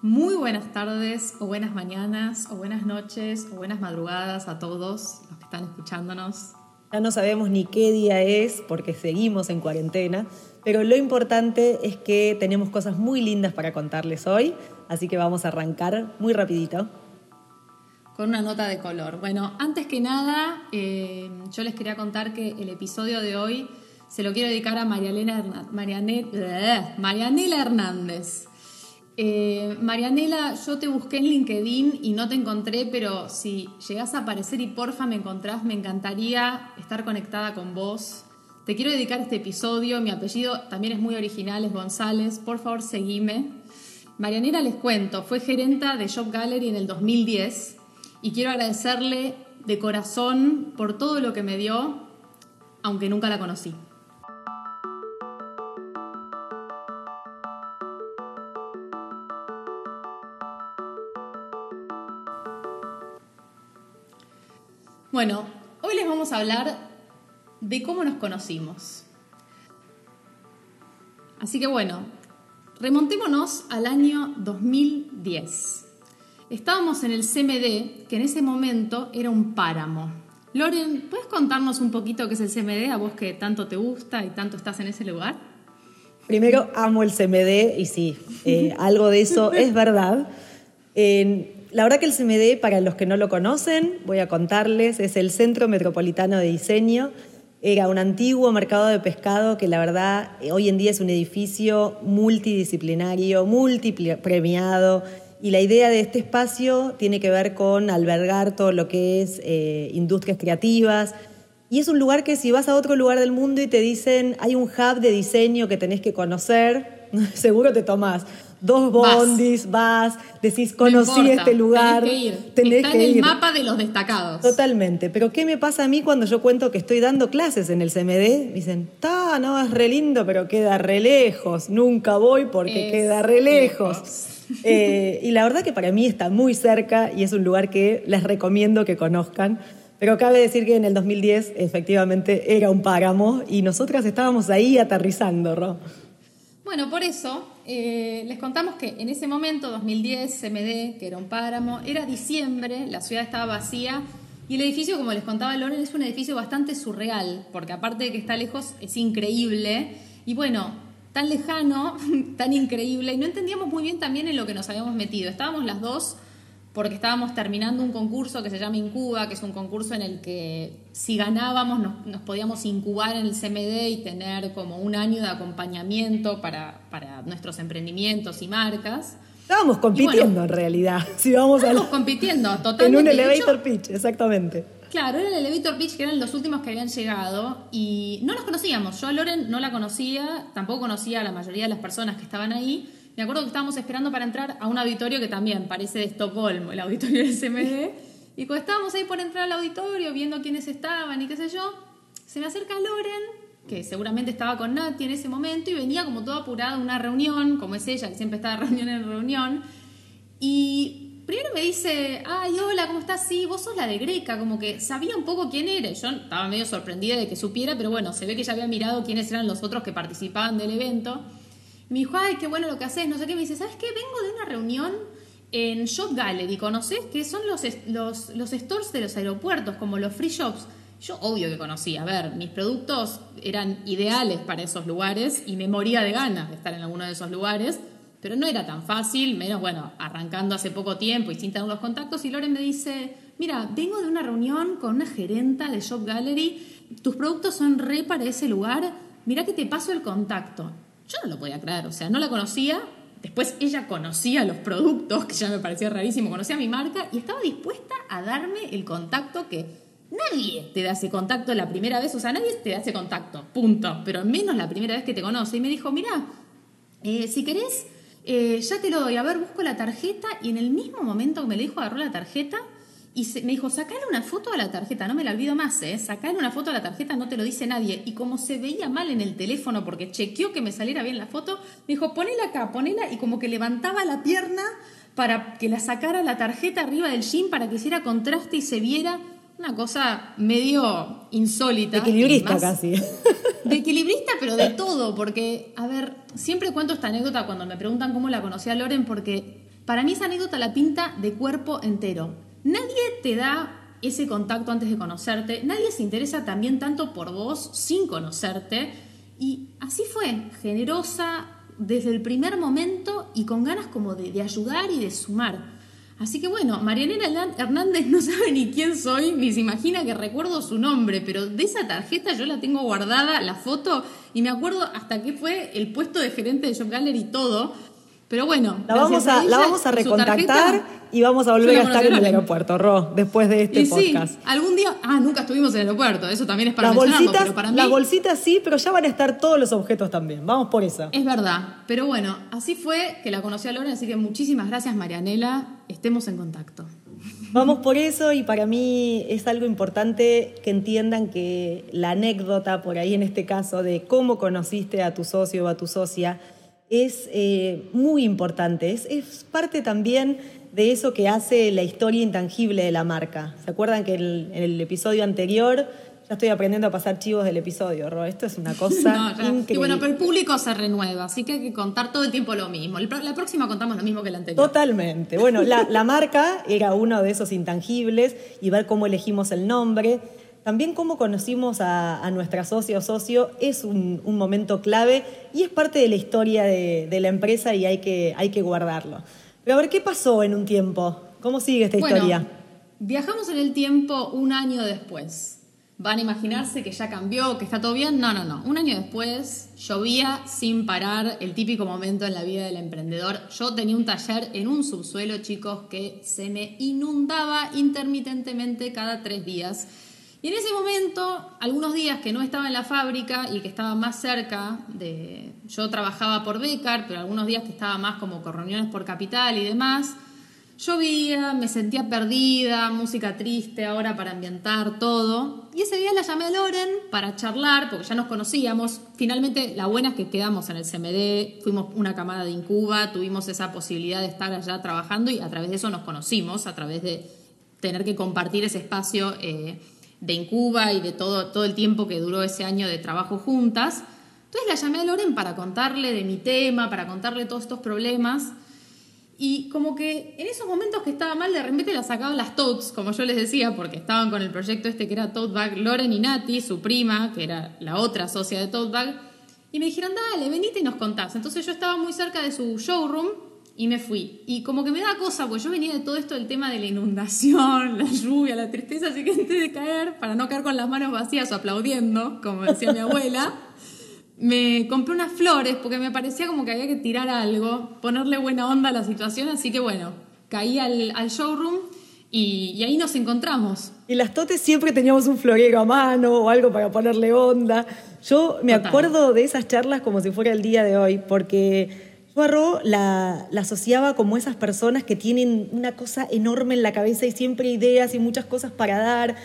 Muy buenas tardes o buenas mañanas o buenas noches o buenas madrugadas a todos los que están escuchándonos. Ya no sabemos ni qué día es porque seguimos en cuarentena, pero lo importante es que tenemos cosas muy lindas para contarles hoy, así que vamos a arrancar muy rapidito. Con una nota de color. Bueno, antes que nada, eh, yo les quería contar que el episodio de hoy se lo quiero dedicar a Marianela, Marianela Hernández. Eh, Marianela, yo te busqué en LinkedIn y no te encontré, pero si llegás a aparecer y porfa me encontrás, me encantaría estar conectada con vos. Te quiero dedicar este episodio, mi apellido también es muy original, es González, por favor seguime. Marianela les cuento, fue gerenta de Shop Gallery en el 2010 y quiero agradecerle de corazón por todo lo que me dio, aunque nunca la conocí. Bueno, hoy les vamos a hablar de cómo nos conocimos. Así que bueno, remontémonos al año 2010. Estábamos en el CMD, que en ese momento era un páramo. Loren, ¿puedes contarnos un poquito qué es el CMD, a vos que tanto te gusta y tanto estás en ese lugar? Primero, amo el CMD y sí, eh, algo de eso es verdad. La verdad que el CMD, para los que no lo conocen, voy a contarles, es el Centro Metropolitano de Diseño. Era un antiguo mercado de pescado que la verdad hoy en día es un edificio multidisciplinario, multipremiado. Y la idea de este espacio tiene que ver con albergar todo lo que es eh, industrias creativas. Y es un lugar que si vas a otro lugar del mundo y te dicen hay un hub de diseño que tenés que conocer, seguro te tomás dos bondis, vas, decís, conocí este lugar. Tenés que ir. Tenés Está en el mapa de los destacados. Totalmente. Pero ¿qué me pasa a mí cuando yo cuento que estoy dando clases en el CMD? Dicen, está, no, es re lindo, pero queda re lejos. Nunca voy porque queda re lejos. Eh, y la verdad que para mí está muy cerca y es un lugar que les recomiendo que conozcan. Pero cabe decir que en el 2010 efectivamente era un páramo y nosotras estábamos ahí aterrizando, Ro. Bueno, por eso eh, les contamos que en ese momento, 2010, CMD, que era un páramo, era diciembre, la ciudad estaba vacía y el edificio, como les contaba Loren, es un edificio bastante surreal, porque aparte de que está lejos, es increíble. Y bueno, tan lejano, tan increíble, y no entendíamos muy bien también en lo que nos habíamos metido. Estábamos las dos porque estábamos terminando un concurso que se llama Incuba, que es un concurso en el que si ganábamos nos, podíamos incubar en el CMD y tener como un año de acompañamiento para, para nuestros emprendimientos y marcas. Estábamos compitiendo en realidad. Si vamos estábamos compitiendo totalmente. En un elevator pitch, exactamente. Claro, era el elevator pitch que eran los últimos que habían llegado y no nos conocíamos. Yo a Loren no la conocía, tampoco conocía a la mayoría de las personas que estaban ahí me acuerdo que estábamos esperando para entrar a un auditorio que también parece de Estocolmo, el auditorio del CMD. Y cuando estábamos ahí por entrar al auditorio, viendo quiénes estaban y qué sé yo, se me acerca Loren, que seguramente estaba con Nati en ese momento, y venía como toda apurada a una reunión, como es ella, que siempre está de reunión en reunión. Y primero me dice, ay, hola, ¿cómo estás? Sí, vos sos la de Greca, como que sabía un poco quién era. Yo estaba medio sorprendida de que supiera, pero bueno, se ve que ya había mirado quiénes eran los otros que participaban del evento me dijo, ay, qué bueno lo que haces, no sé qué. Me dice, ¿sabes qué? Vengo de una reunión en Shop Gallery, ¿conoces? Que son los, los, los stores de los aeropuertos, como los free shops. Yo obvio que conocía, a ver, mis productos eran ideales para esos lugares y me moría de ganas de estar en alguno de esos lugares, pero no era tan fácil, menos, bueno, arrancando hace poco tiempo y sin tener los contactos. Y Loren me dice, mira, vengo de una reunión con una gerenta de Shop Gallery, tus productos son re para ese lugar, mira que te paso el contacto. Yo no lo podía creer, o sea, no la conocía. Después ella conocía los productos, que ya me parecía rarísimo, conocía mi marca y estaba dispuesta a darme el contacto que nadie te da ese contacto la primera vez, o sea, nadie te da ese contacto, punto, pero menos la primera vez que te conoce. Y me dijo, mira, eh, si querés, eh, ya te lo doy, a ver, busco la tarjeta y en el mismo momento que me le dijo, agarró la tarjeta y me dijo, sacale una foto a la tarjeta, no me la olvido más, ¿eh? Sacale una foto a la tarjeta, no te lo dice nadie. Y como se veía mal en el teléfono porque chequeó que me saliera bien la foto, me dijo, ponela acá, ponela, y como que levantaba la pierna para que la sacara la tarjeta arriba del jean para que hiciera contraste y se viera una cosa medio insólita. De equilibrista casi. De equilibrista, pero de todo, porque, a ver, siempre cuento esta anécdota cuando me preguntan cómo la conocí a Loren, porque para mí esa anécdota la pinta de cuerpo entero Nadie te da ese contacto antes de conocerte, nadie se interesa también tanto por vos sin conocerte. Y así fue, generosa desde el primer momento y con ganas como de, ayudar y de sumar. Así que bueno, Marianela Hernández no sabe ni quién soy, ni se imagina que recuerdo su nombre, pero de esa tarjeta yo la tengo guardada, la foto, y me acuerdo hasta que fue el puesto de gerente de Job Gallery y todo. Pero bueno, la vamos a, la vamos a recontactar y vamos a volver a estar en el aeropuerto, Ro, después de este podcast. Sí, algún día, ah, nunca estuvimos en el aeropuerto, eso también es para las bolsitas, pero para mí, Las bolsitas sí, pero ya van a estar todos los objetos también, vamos por eso. Es verdad, pero bueno, así fue que la conocí a Loren, así que muchísimas gracias Marianela, estemos en contacto. Vamos por eso y para mí es algo importante que entiendan que la anécdota por ahí en este caso de cómo conociste a tu socio o a tu socia, es eh, muy importante, es, parte también de eso que hace la historia intangible de la marca. ¿Se acuerdan que en el episodio anterior ya estoy aprendiendo a pasar chivos del episodio, Ro. Esto es una cosa increíble. Y bueno, pero el público se renueva, así que hay que contar todo el tiempo lo mismo. La próxima contamos lo mismo que la anterior. Totalmente. Bueno, la, marca era uno de esos intangibles y ver cómo elegimos el nombre. También cómo conocimos a, nuestra socia o socio es un, momento clave y es parte de la historia de, la empresa y hay que, hay que guardarlo. Pero a ver, ¿qué pasó en un tiempo? ¿Cómo sigue esta historia? Viajamos en el tiempo un año después. ¿Van a imaginarse que ya cambió, que está todo bien? No, no, no. Un año después llovía sin parar, el típico momento en la vida del emprendedor. Yo tenía un taller en un subsuelo, chicos, que se me inundaba intermitentemente cada tres días y en ese momento, algunos días que no estaba en la fábrica y que estaba más cerca de... Yo trabajaba por Becar, pero algunos días que estaba más como con reuniones por capital y demás, llovía, me sentía perdida, música triste ahora para ambientar todo. Y ese día la llamé a Loren para charlar, porque ya nos conocíamos. Finalmente, la buena es que quedamos en el CMD, fuimos una camada de Incuba, tuvimos esa posibilidad de estar allá trabajando y a través de eso nos conocimos, a través de tener que compartir ese espacio. Eh, de Incuba y de todo, todo el tiempo que duró ese año de trabajo juntas. Entonces la llamé a Loren para contarle de mi tema, para contarle todos estos problemas. Y como que en esos momentos que estaba mal, de repente la sacaban las Toads, como yo les decía, porque estaban con el proyecto este que era Toad Bag, Loren y Nati, su prima, que era la otra socia de Toad Bag, y me dijeron, dale, venite y nos contás. Entonces yo estaba muy cerca de su showroom y me fui. Y como que me da cosa, pues yo venía de todo esto del tema de la inundación, la lluvia, la tristeza, así que antes de caer, para no caer con las manos vacías o aplaudiendo, como decía mi abuela, me compré unas flores porque me parecía como que había que tirar algo, ponerle buena onda a la situación, así que bueno, caí al, showroom y, ahí nos encontramos. Y las totes siempre teníamos un florero a mano o algo para ponerle onda. Yo me acuerdo de esas charlas como si fuera el día de hoy, porque Barro la, asociaba como esas personas que tienen una cosa enorme en la cabeza y siempre ideas y muchas cosas para dar,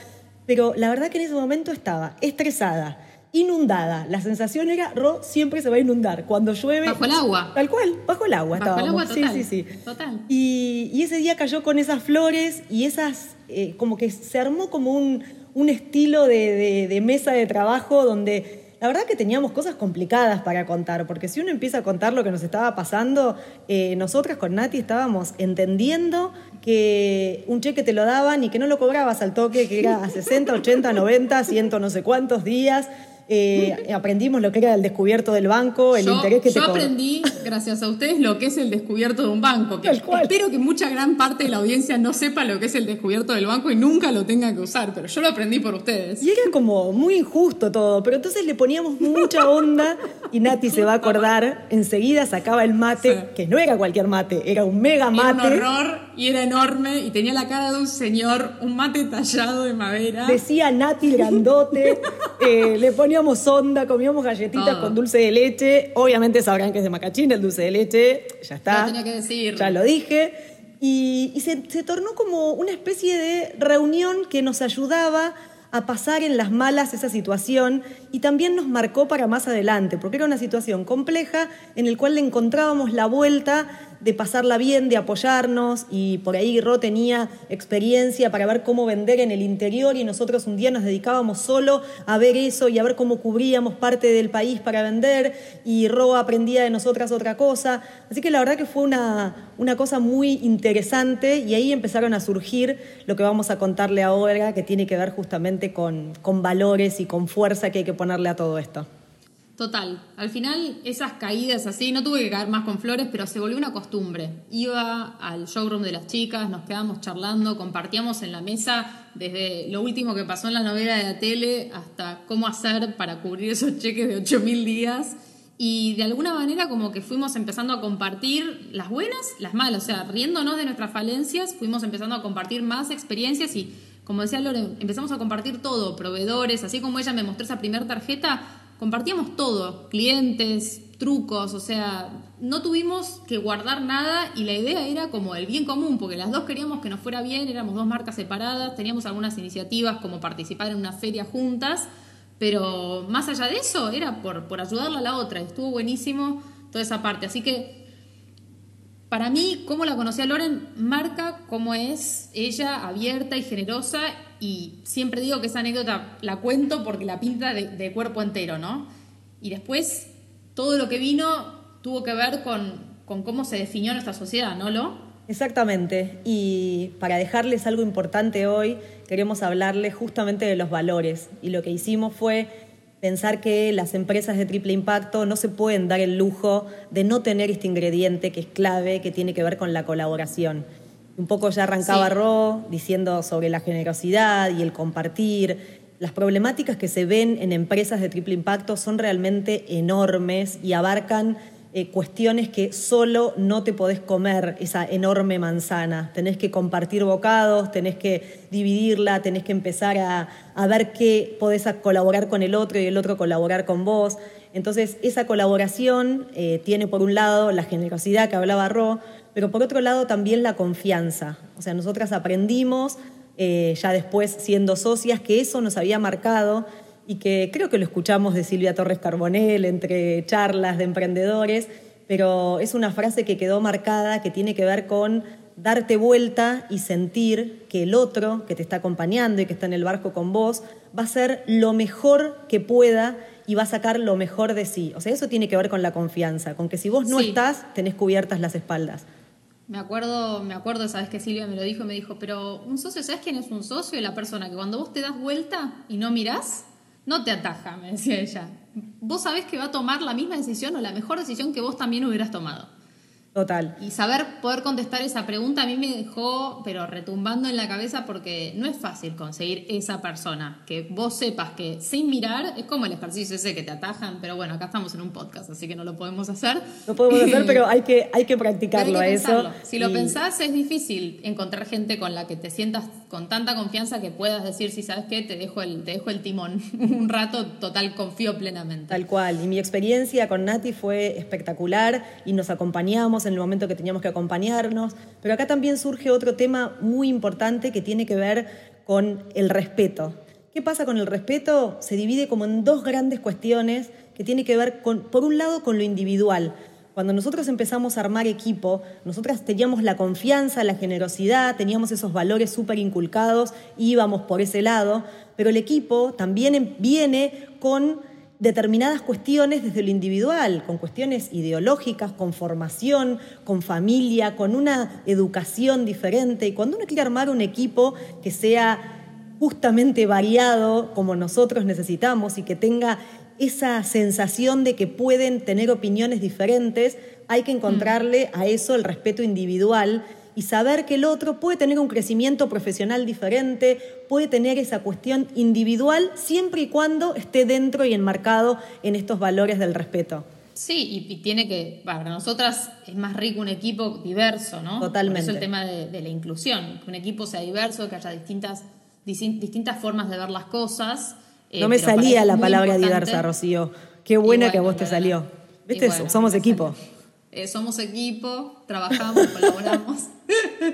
pero la verdad que en ese momento estaba estresada, inundada. La sensación era, Ro siempre se va a inundar. Cuando llueve... Bajo el agua. Tal cual, bajo el agua bajo el agua total, sí, sí, sí. Total. Y, ese día cayó con esas flores y esas, eh, como que se armó como un, estilo de mesa de trabajo donde la verdad que teníamos cosas complicadas para contar, porque si uno empieza a contar lo que nos estaba pasando, eh, nosotras con Nati estábamos entendiendo que un cheque te lo daban y que no lo cobrabas al toque, que era a 60, 80, 90, 100 no sé cuántos días. Eh, aprendimos lo que era el descubierto del banco, el interés que te Yo aprendí, gracias a ustedes, lo que es el descubierto de un banco. Que espero que mucha gran parte de la audiencia no sepa lo que es el descubierto del banco y nunca lo tenga que usar, pero yo lo aprendí por ustedes. Y era como muy injusto todo, pero entonces le poníamos mucha onda y Nati se va a acordar, enseguida sacaba el mate, que no era cualquier mate, era un mega mate. Era un horror y era enorme y tenía la cara de un señor, un mate tallado de madera. Decía Nati grandote, eh, le ponía comíamos onda, comíamos galletitas con dulce de leche. Obviamente sabrán que es de macachín el dulce de leche. Ya está. Lo tenía que decir. Ya lo dije. Y, se, se tornó como una especie de reunión que nos ayudaba a pasar en las malas esa situación y también nos marcó para más adelante, porque era una situación compleja en el cual le encontrábamos la vuelta de pasarla bien, de apoyarnos y por ahí Ro tenía experiencia para ver cómo vender en el interior y nosotros un día nos dedicábamos solo a ver eso y a ver cómo cubríamos parte del país para vender y Ro aprendía de nosotras otra cosa. Así que la verdad que fue una, una cosa muy interesante y ahí empezaron a surgir lo que vamos a contarle ahora que tiene que ver justamente con, con valores y con fuerza que hay que ponerle a todo esto. Total, al final esas caídas así, no tuve que caer más con flores, pero se volvió una costumbre. Iba al showroom de las chicas, nos quedábamos charlando, compartíamos en la mesa desde lo último que pasó en la novela de la tele hasta cómo hacer para cubrir esos cheques de 8.000 días. Y de alguna manera como que fuimos empezando a compartir las buenas, las malas, o sea, riéndonos de nuestras falencias, fuimos empezando a compartir más experiencias y, como decía Loren, empezamos a compartir todo, proveedores, así como ella me mostró esa primera tarjeta, compartíamos todo, clientes, trucos, o sea, no tuvimos que guardar nada y la idea era como el bien común, porque las dos queríamos que nos fuera bien, éramos dos marcas separadas, teníamos algunas iniciativas como participar en una feria juntas, pero más allá de eso era por, por ayudarla a la otra, estuvo buenísimo toda esa parte, así que para mí, cómo la conocí a Loren marca cómo es ella abierta y generosa y siempre digo que esa anécdota la cuento porque la pinta de, cuerpo entero, ¿no? Y después todo lo que vino tuvo que ver con, con cómo se definió nuestra sociedad, ¿no, Lo? Exactamente. Y para dejarles algo importante hoy, queremos hablarles justamente de los valores. Y lo que hicimos fue pensar que las empresas de triple impacto no se pueden dar el lujo de no tener este ingrediente que es clave, que tiene que ver con la colaboración. Un poco ya arrancaba Ro diciendo sobre la generosidad y el compartir. Las problemáticas que se ven en empresas de triple impacto son realmente enormes y abarcan eh, cuestiones que solo no te podés comer esa enorme manzana. Tenés que compartir bocados, tenés que dividirla, tenés que empezar a, ver qué podés colaborar con el otro y el otro colaborar con vos. Entonces, esa colaboración eh, tiene por un lado la generosidad que hablaba Ro, pero por otro lado también la confianza. O sea, nosotras aprendimos eh, ya después siendo socias que eso nos había marcado y que creo que lo escuchamos de Silvia Torres Carbonell entre charlas de emprendedores, pero es una frase que quedó marcada que tiene que ver con darte vuelta y sentir que el otro que te está acompañando y que está en el barco con vos va a ser lo mejor que pueda y va a sacar lo mejor de sí. O sea, eso tiene que ver con la confianza, con que si vos no estás, tenés cubiertas las espaldas. Me acuerdo, me acuerdo, sabes que Silvia me lo dijo, me dijo, pero un socio, ¿sabes quién es un socio? La persona que cuando vos te das vuelta y no mirás, no te ataja, me decía ella. Vos sabés que va a tomar la misma decisión o la mejor decisión que vos también hubieras tomado. Total. Y saber poder contestar esa pregunta a mí me dejó, pero retumbando en la cabeza porque no es fácil conseguir esa persona. Que vos sepas que sin mirar, es como el ejercicio ese que te atajan, pero bueno, acá estamos en un podcast, así que no lo podemos hacer. No podemos hacer, pero hay que, hay que practicarlo a eso. Si lo pensás, es difícil encontrar gente con la que te sientas con tanta confianza que puedas decir, si sabes qué, te dejo el, te dejo el timón un rato, total, confío plenamente. Tal cual. Y mi experiencia con Nati fue espectacular y nos acompañamos en el momento que teníamos que acompañarnos, pero acá también surge otro tema muy importante que tiene que ver con el respeto. ¿Qué pasa con el respeto? Se divide como en dos grandes cuestiones que tiene que ver con, por un lado, con lo individual. Cuando nosotros empezamos a armar equipo, nosotras teníamos la confianza, la generosidad, teníamos esos valores súper inculcados, íbamos por ese lado, pero el equipo también viene con determinadas cuestiones desde lo individual, con cuestiones ideológicas, con formación, con familia, con una educación diferente. Y cuando uno quiere armar un equipo que sea justamente variado como nosotros necesitamos y que tenga esa sensación de que pueden tener opiniones diferentes, hay que encontrarle a eso el respeto individual y saber que el otro puede tener un crecimiento profesional diferente, puede tener esa cuestión individual siempre y cuando esté dentro y enmarcado en estos valores del respeto. Sí, y, tiene que, para nosotras es más rico un equipo diverso, ¿no? Totalmente. Por eso el tema de, la inclusión, que un equipo sea diverso, que haya distintas, distintas formas de ver las cosas. Eh, no me salía la palabra diversa, Rocío. Qué buena que a vos te salió. ¿Viste? Somos equipo. Eh, somos equipo, trabajamos, colaboramos.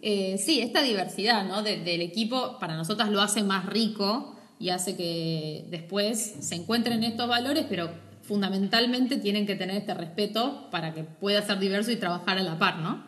Eh, sí, esta diversidad ¿no? del equipo para nosotras lo hace más rico y hace que después se encuentren estos valores, pero fundamentalmente tienen que tener este respeto para que pueda ser diverso y trabajar a la par, ¿no?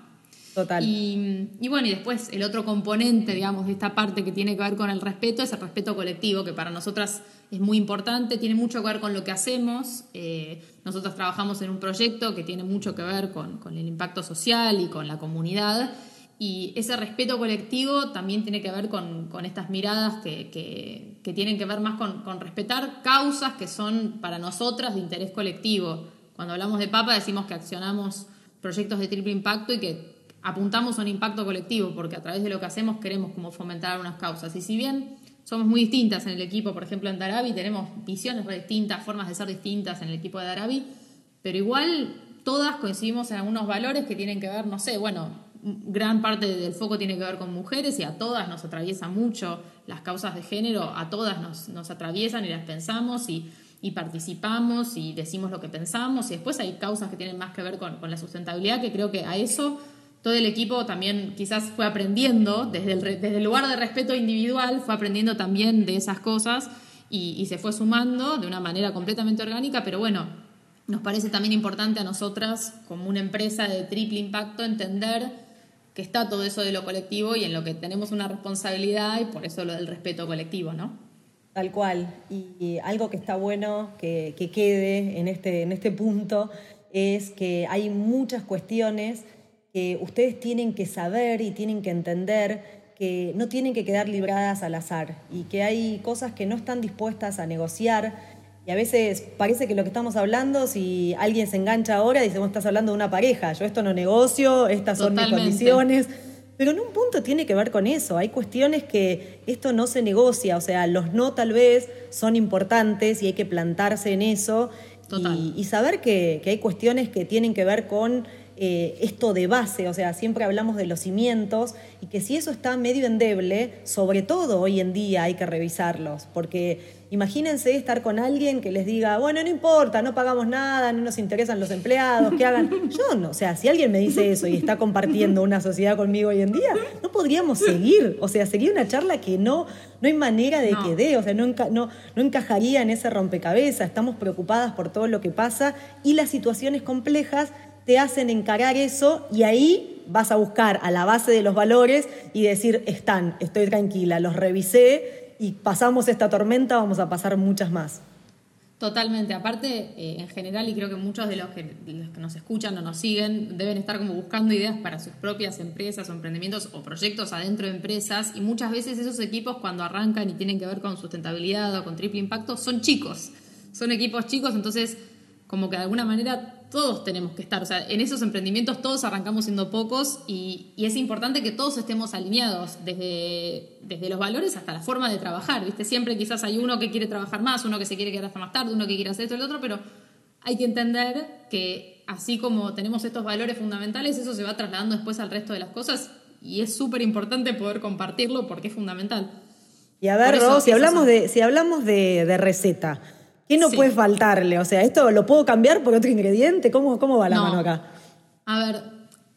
Total. Y, bueno, y después el otro componente, digamos, de esta parte que tiene que ver con el respeto es el respeto colectivo, que para nosotras es muy importante, tiene mucho que ver con lo que hacemos. Eh, nosotros trabajamos en un proyecto que tiene mucho que ver con, con el impacto social y con la comunidad. Y ese respeto colectivo también tiene que ver con, con estas miradas que, que, tienen que ver más con, con, respetar causas que son para nosotras de interés colectivo. Cuando hablamos de Papa decimos que accionamos proyectos de triple impacto y que apuntamos a un impacto colectivo, porque a través de lo que hacemos queremos como fomentar unas causas. Y si bien somos muy distintas en el equipo, por ejemplo en Darabi tenemos visiones distintas, formas de ser distintas en el equipo de Darabi, pero igual todas coincidimos en algunos valores que tienen que ver, no sé, bueno, gran parte del foco tiene que ver con mujeres y a todas nos atraviesa mucho. Las causas de género, a todas nos, nos atraviesan y las pensamos y, y, participamos y decimos lo que pensamos. Y después hay causas que tienen más que ver con, con la sustentabilidad que creo que a eso todo el equipo también quizás fue aprendiendo, desde el, lugar de respeto individual, fue aprendiendo también de esas cosas y, y, se fue sumando de una manera completamente orgánica, pero bueno, nos parece también importante a nosotras, como una empresa de triple impacto, entender que está todo eso de lo colectivo y en lo que tenemos una responsabilidad y por eso lo del respeto colectivo, ¿no? Tal cual. Y, algo que está bueno que, que quede en este, en este punto es que hay muchas cuestiones que ustedes tienen que saber y tienen que entender que no tienen que quedar libradas al azar y que hay cosas que no están dispuestas a negociar. Y a veces parece que lo que estamos hablando, si alguien se engancha ahora, dice, vos estás hablando de una pareja, yo esto no negocio, estas son mis condiciones. Pero en un punto tiene que ver con eso. Hay cuestiones que esto no se negocia, o sea, los no tal vez son importantes y hay que plantarse en eso y, y, saber que, que hay cuestiones que tienen que ver con eh, esto de base, o sea, siempre hablamos de los cimientos y que si eso está medio endeble, sobre todo hoy en día hay que revisarlos, porque imagínense estar con alguien que les diga, bueno, no importa, no pagamos nada, no nos interesan los empleados, que hagan. Yo no, o sea, si alguien me dice eso y está compartiendo una sociedad conmigo hoy en día, no podríamos seguir, o sea, sería una charla que no, no hay manera de que dé, o sea, no, no, no encajaría en ese rompecabezas, estamos preocupadas por todo lo que pasa y las situaciones complejas te hacen encarar eso y ahí vas a buscar a la base de los valores y decir, están, estoy tranquila, los revisé y pasamos esta tormenta, vamos a pasar muchas más. Totalmente. Aparte, eh, en general, y creo que muchos de los, que, los que nos escuchan o nos siguen deben estar como buscando ideas para sus propias empresas o emprendimientos o proyectos adentro de empresas. Y muchas veces esos equipos cuando arrancan y tienen que ver con sustentabilidad o con triple impacto son chicos. Son equipos chicos, entonces como que de alguna manera todos tenemos que estar, o sea, en esos emprendimientos todos arrancamos siendo pocos y, y, es importante que todos estemos alineados, desde, desde los valores hasta la forma de trabajar, ¿viste? Siempre quizás hay uno que quiere trabajar más, uno que se quiere quedar hasta más tarde, uno que quiere hacer esto y el otro, pero hay que entender que así como tenemos estos valores fundamentales, eso se va trasladando después al resto de las cosas y es súper importante poder compartirlo porque es fundamental. Y a ver, Ro, si hablamos, de, si hablamos de, de receta, ¿Qué no sí. puede faltarle? O sea, ¿esto lo puedo cambiar por otro ingrediente? ¿Cómo, cómo va la no. mano acá? A ver,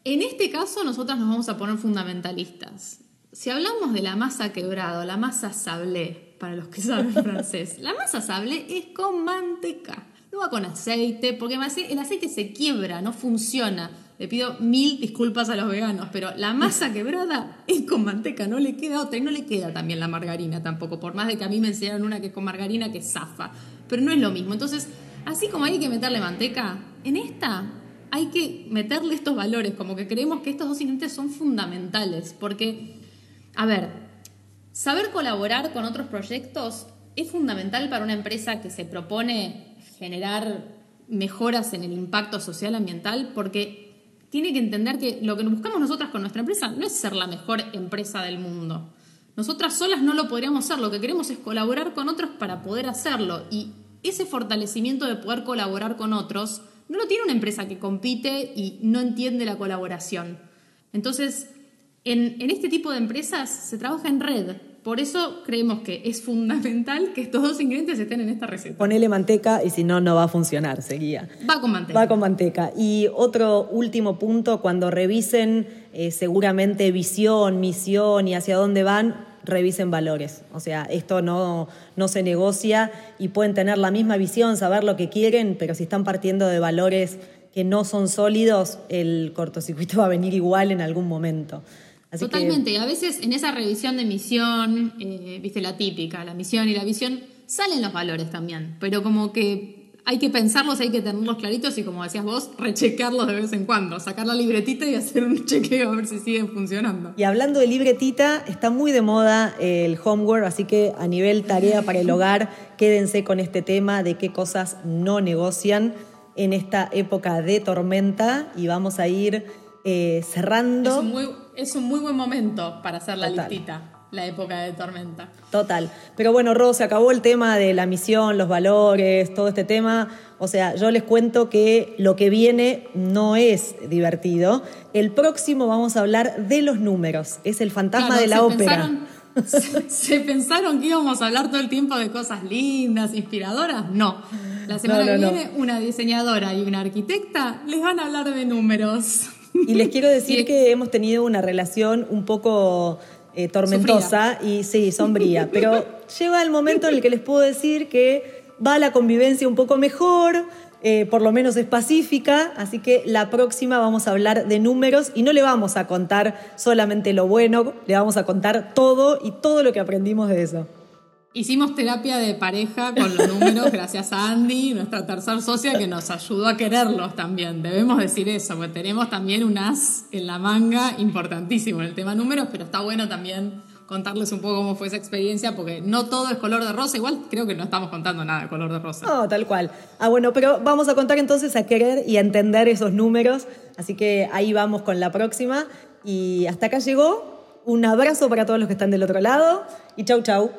en este caso nosotras nos vamos a poner fundamentalistas. Si hablamos de la masa quebrada, la masa sablé, para los que saben francés, la masa sablé es con manteca. No va con aceite, porque el aceite se quiebra, no funciona. Le pido mil disculpas a los veganos, pero la masa quebrada es con manteca, no le queda otra y no le queda también la margarina tampoco, por más de que a mí me enseñaron una que es con margarina que zafa pero no es lo mismo. Entonces, así como hay que meterle manteca, en esta hay que meterle estos valores, como que creemos que estos dos ingredientes son fundamentales, porque, a ver, saber colaborar con otros proyectos es fundamental para una empresa que se propone generar mejoras en el impacto social ambiental, porque tiene que entender que lo que buscamos nosotras con nuestra empresa no es ser la mejor empresa del mundo. Nosotras solas no lo podríamos hacer, lo que queremos es colaborar con otros para poder hacerlo. Y ese fortalecimiento de poder colaborar con otros no lo tiene una empresa que compite y no entiende la colaboración. Entonces, en, en este tipo de empresas se trabaja en red Por eso creemos que es fundamental que estos dos ingredientes estén en esta receta. Ponele manteca y si no, no va a funcionar, seguía. Va con manteca. Va con manteca. Y otro último punto, cuando revisen eh, seguramente visión, misión y hacia dónde van, revisen valores. O sea, esto no, no se negocia y pueden tener la misma visión, saber lo que quieren, pero si están partiendo de valores que no son sólidos, el cortocircuito va a venir igual en algún momento. Totalmente, y a veces en esa revisión de misión, eh, viste la típica, la misión y la visión, salen los valores también, pero como que hay que pensarlos, hay que tenerlos claritos y como decías vos, rechecarlos de vez en cuando, sacar la libretita y hacer un chequeo a ver si siguen funcionando. Y hablando de libretita, está muy de moda el homework, así que a nivel tarea para el hogar, quédense con este tema de qué cosas no negocian en esta época de tormenta y vamos a ir eh, cerrando. Es un, muy, buen momento para hacer la listita la época de tormenta. Total. Pero bueno, Ro, se acabó el tema de la misión, los valores, todo este tema. O sea, yo les cuento que lo que viene no es divertido. El próximo vamos a hablar de los números. Es el fantasma de la ópera. ¿Se pensaron que íbamos a hablar todo el tiempo de cosas lindas, inspiradoras? No. La semana que viene, una diseñadora y una arquitecta les van a hablar de números. Y les quiero decir que hemos tenido una relación un poco eh, tormentosa y sí, sombría. Pero llega el momento en el que les puedo decir que va la convivencia un poco mejor, eh, por lo menos es pacífica, así que la próxima vamos a hablar de números y no le vamos a contar solamente lo bueno, le vamos a contar todo y todo lo que aprendimos de eso. Hicimos terapia de pareja con los números gracias a Andy, nuestra tercer socia, que nos ayudó a quererlos también. Debemos decir eso, porque tenemos también un as en la manga importantísimo en el tema números, pero está bueno también contarles un poco cómo fue esa experiencia, porque no todo es color de rosa. Igual creo que no estamos contando nada de color de rosa. No, tal cual. Ah, bueno, pero vamos a contar entonces a querer y a entender esos números. Así que ahí vamos con la próxima. Y hasta acá llegó. Un abrazo para todos los que están del otro lado. Y chau, chau.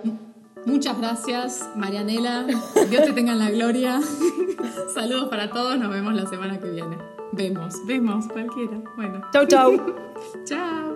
Muchas gracias, Marianela. Dios te tenga en la gloria. Saludos para todos. Nos vemos la semana que viene. Vemos, vemos, cualquiera. Bueno. Chau, chau. chao.